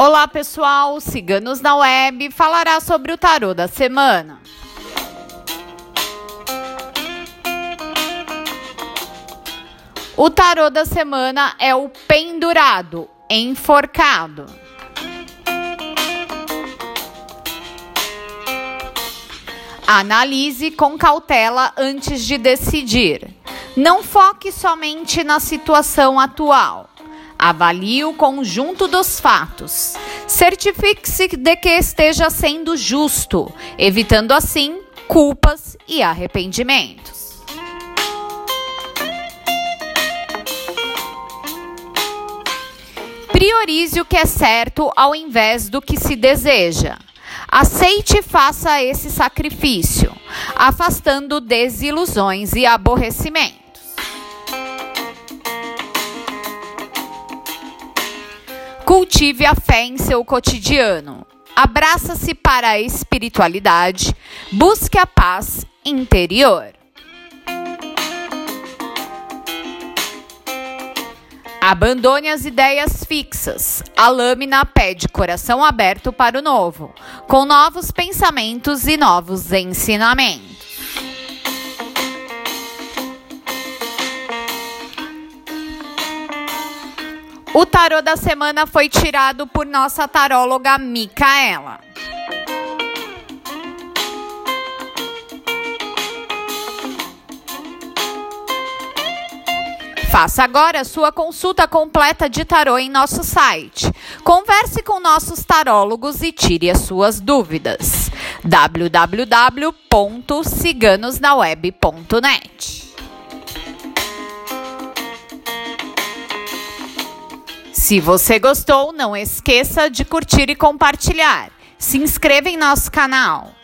Olá pessoal, Ciganos na Web falará sobre o tarô da semana. O tarô da semana é o pendurado, enforcado. Analise com cautela antes de decidir. Não foque somente na situação atual. Avalie o conjunto dos fatos. Certifique-se de que esteja sendo justo, evitando assim culpas e arrependimentos. Priorize o que é certo ao invés do que se deseja. Aceite e faça esse sacrifício, afastando desilusões e aborrecimentos. Cultive a fé em seu cotidiano. Abraça-se para a espiritualidade. Busque a paz interior. Abandone as ideias fixas. A lâmina pede coração aberto para o novo, com novos pensamentos e novos ensinamentos. O tarô da semana foi tirado por nossa taróloga Micaela. Faça agora sua consulta completa de tarô em nosso site. Converse com nossos tarólogos e tire as suas dúvidas. www.ciganosnaweb.net Se você gostou, não esqueça de curtir e compartilhar. Se inscreva em nosso canal.